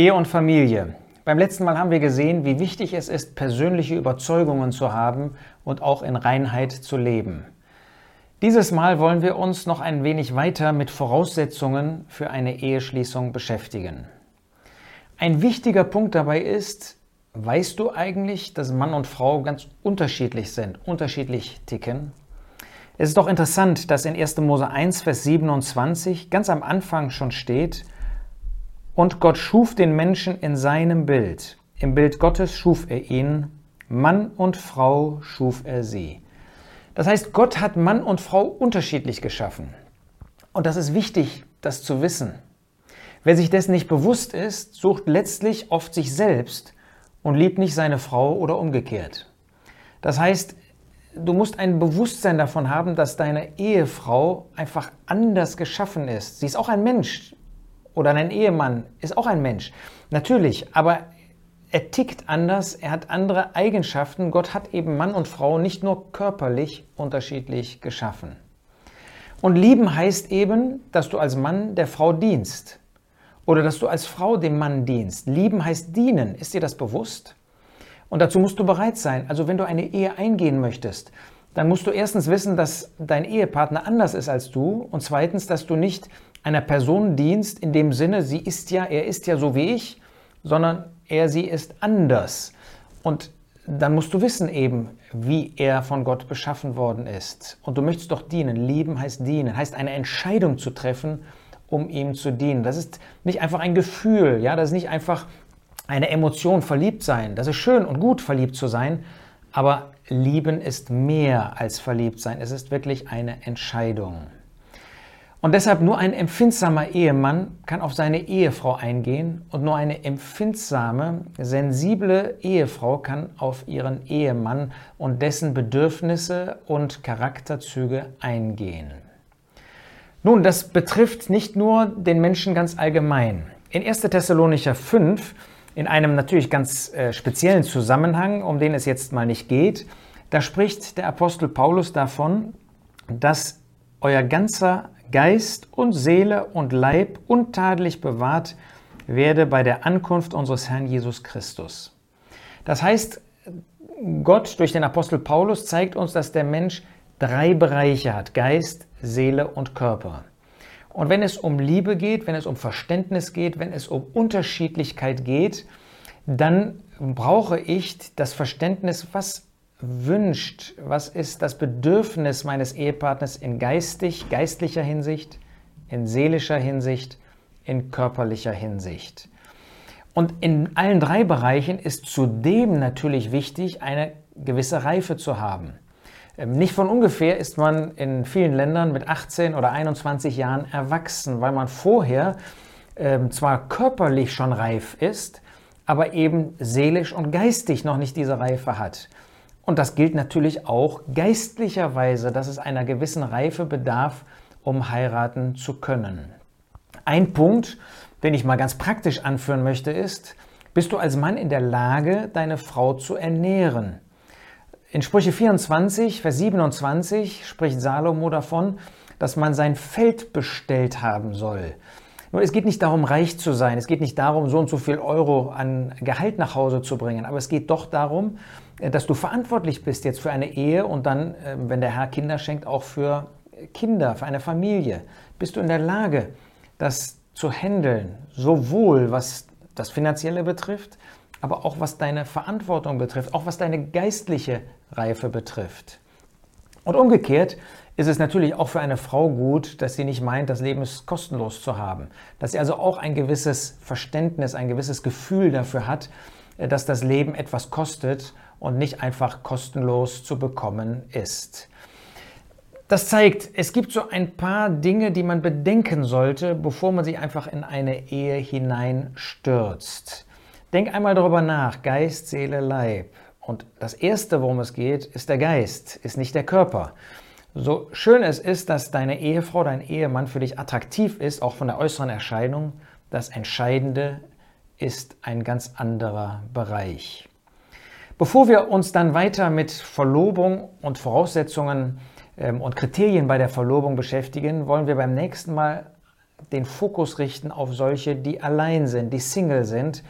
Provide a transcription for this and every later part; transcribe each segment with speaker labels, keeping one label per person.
Speaker 1: Ehe und Familie. Beim letzten Mal haben wir gesehen, wie wichtig es ist, persönliche Überzeugungen zu haben und auch in Reinheit zu leben. Dieses Mal wollen wir uns noch ein wenig weiter mit Voraussetzungen für eine Eheschließung beschäftigen. Ein wichtiger Punkt dabei ist, weißt du eigentlich, dass Mann und Frau ganz unterschiedlich sind, unterschiedlich ticken? Es ist doch interessant, dass in 1. Mose 1, Vers 27 ganz am Anfang schon steht, und Gott schuf den Menschen in seinem Bild. Im Bild Gottes schuf er ihn. Mann und Frau schuf er sie. Das heißt, Gott hat Mann und Frau unterschiedlich geschaffen. Und das ist wichtig, das zu wissen. Wer sich dessen nicht bewusst ist, sucht letztlich oft sich selbst und liebt nicht seine Frau oder umgekehrt. Das heißt, du musst ein Bewusstsein davon haben, dass deine Ehefrau einfach anders geschaffen ist. Sie ist auch ein Mensch, oder dein Ehemann ist auch ein Mensch. Natürlich, aber er tickt anders, er hat andere Eigenschaften. Gott hat eben Mann und Frau nicht nur körperlich unterschiedlich geschaffen. Und lieben heißt eben, dass du als Mann der Frau dienst oder dass du als Frau dem Mann dienst. Lieben heißt dienen. Ist dir das bewusst? Und dazu musst du bereit sein. Also wenn du eine Ehe eingehen möchtest, dann musst du erstens wissen, dass dein Ehepartner anders ist als du und zweitens, dass du nicht einer Person dienst in dem Sinne, sie ist ja, er ist ja so wie ich, sondern er, sie ist anders. Und dann musst du wissen eben, wie er von Gott beschaffen worden ist. Und du möchtest doch dienen. Lieben heißt dienen, heißt eine Entscheidung zu treffen, um ihm zu dienen. Das ist nicht einfach ein Gefühl, ja, das ist nicht einfach eine Emotion, verliebt sein. Das ist schön und gut, verliebt zu sein, aber lieben ist mehr als verliebt sein. Es ist wirklich eine Entscheidung. Und deshalb nur ein empfindsamer Ehemann kann auf seine Ehefrau eingehen und nur eine empfindsame, sensible Ehefrau kann auf ihren Ehemann und dessen Bedürfnisse und Charakterzüge eingehen. Nun, das betrifft nicht nur den Menschen ganz allgemein. In 1. Thessalonicher 5, in einem natürlich ganz äh, speziellen Zusammenhang, um den es jetzt mal nicht geht, da spricht der Apostel Paulus davon, dass euer ganzer Geist und Seele und Leib untadelig bewahrt werde bei der Ankunft unseres Herrn Jesus Christus. Das heißt, Gott durch den Apostel Paulus zeigt uns, dass der Mensch drei Bereiche hat, Geist, Seele und Körper. Und wenn es um Liebe geht, wenn es um Verständnis geht, wenn es um Unterschiedlichkeit geht, dann brauche ich das Verständnis, was wünscht, was ist das Bedürfnis meines Ehepartners in geistig, geistlicher Hinsicht, in seelischer Hinsicht, in körperlicher Hinsicht. Und in allen drei Bereichen ist zudem natürlich wichtig, eine gewisse Reife zu haben. Ähm, nicht von ungefähr ist man in vielen Ländern mit 18 oder 21 Jahren erwachsen, weil man vorher ähm, zwar körperlich schon reif ist, aber eben seelisch und geistig noch nicht diese Reife hat. Und das gilt natürlich auch geistlicherweise, dass es einer gewissen Reife bedarf, um heiraten zu können. Ein Punkt, den ich mal ganz praktisch anführen möchte, ist, bist du als Mann in der Lage, deine Frau zu ernähren? In Sprüche 24, Vers 27 spricht Salomo davon, dass man sein Feld bestellt haben soll. Nur es geht nicht darum, reich zu sein. Es geht nicht darum, so und so viel Euro an Gehalt nach Hause zu bringen. Aber es geht doch darum, äh, dass du verantwortlich bist jetzt für eine Ehe und dann, ähm, wenn der Herr Kinder schenkt, auch für Kinder, für eine Familie. Bist du in der Lage, das zu handeln, sowohl was das Finanzielle betrifft, aber auch was deine Verantwortung betrifft, auch was deine geistliche Reife betrifft. Und umgekehrt ist es natürlich auch für eine Frau gut, dass sie nicht meint, das Leben ist kostenlos zu haben. Dass sie also auch ein gewisses Verständnis, ein gewisses Gefühl dafür hat, äh, dass das Leben etwas kostet und nicht einfach kostenlos zu bekommen ist. Das zeigt, es gibt so ein paar Dinge, die man bedenken sollte, bevor man sich einfach in eine Ehe hineinstürzt. Denk einmal darüber nach, Geist, Seele, Leib. Und das Erste, worum es geht, ist der Geist, ist nicht der Körper. So schön es ist, dass deine Ehefrau, dein Ehemann für dich attraktiv ist, auch von der äußeren Erscheinung, das Entscheidende ist ein ganz anderer Bereich. Bevor wir uns dann weiter mit Verlobung und Voraussetzungen ähm, und Kriterien bei der Verlobung beschäftigen, wollen wir beim nächsten Mal den Fokus richten auf solche, die allein sind, die Single sind.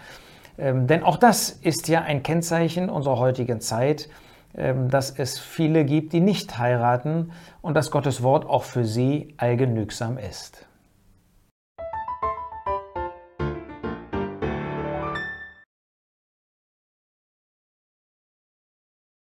Speaker 1: Ähm, denn auch das ist ja ein Kennzeichen unserer heutigen Zeit, dass es viele gibt, die nicht heiraten und dass Gottes Wort auch für sie allgenügsam ist.